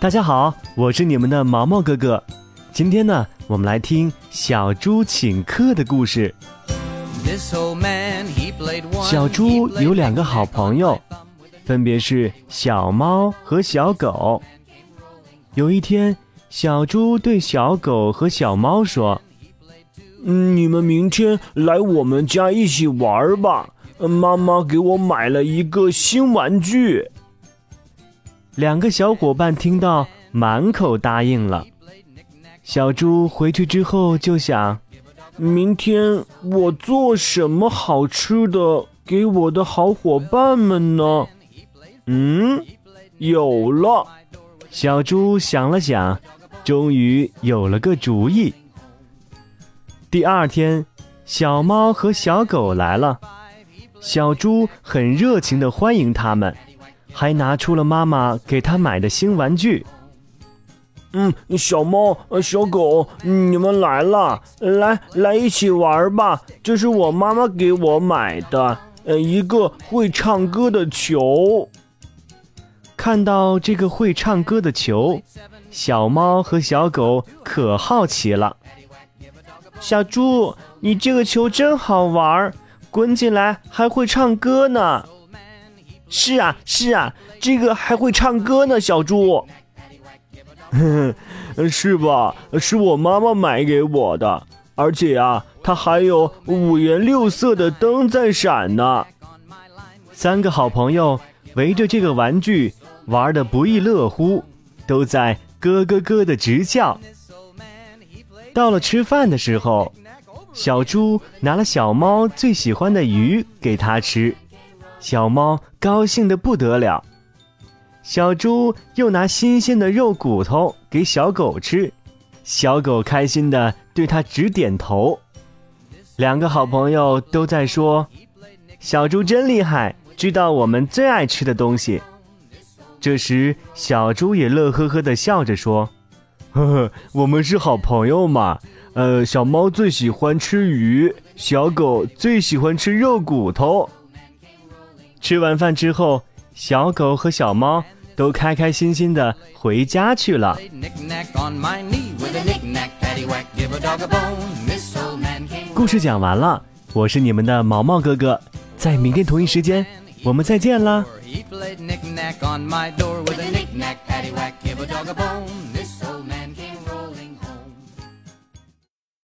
大家好，我是你们的毛毛哥哥。今天呢，我们来听小猪请客的故事。小猪有两个好朋友，分别是小猫和小狗。有一天，小猪对小狗和小猫说：“嗯，你们明天来我们家一起玩吧。妈妈给我买了一个新玩具。”两个小伙伴听到，满口答应了。小猪回去之后就想：明天我做什么好吃的给我的好伙伴们呢？嗯，有了。小猪想了想，终于有了个主意。第二天，小猫和小狗来了，小猪很热情地欢迎他们。还拿出了妈妈给他买的新玩具。嗯，小猫、小狗，你们来了，来来一起玩吧。这是我妈妈给我买的，呃，一个会唱歌的球。看到这个会唱歌的球，小猫和小狗可好奇了。小猪，你这个球真好玩，滚起来还会唱歌呢。是啊，是啊，这个还会唱歌呢，小猪。哼哼，是吧？是我妈妈买给我的，而且啊，它还有五颜六色的灯在闪呢。三个好朋友围着这个玩具玩的不亦乐乎，都在咯咯咯的直叫。到了吃饭的时候，小猪拿了小猫最喜欢的鱼给它吃。小猫高兴的不得了，小猪又拿新鲜的肉骨头给小狗吃，小狗开心的对它直点头。两个好朋友都在说：“小猪真厉害，知道我们最爱吃的东西。”这时，小猪也乐呵呵的笑着说：“呵呵，我们是好朋友嘛。呃，小猫最喜欢吃鱼，小狗最喜欢吃肉骨头。”吃完饭之后，小狗和小猫都开开心心的回家去了。故事讲完了，我是你们的毛毛哥哥，在明天同一时间，我们再见啦。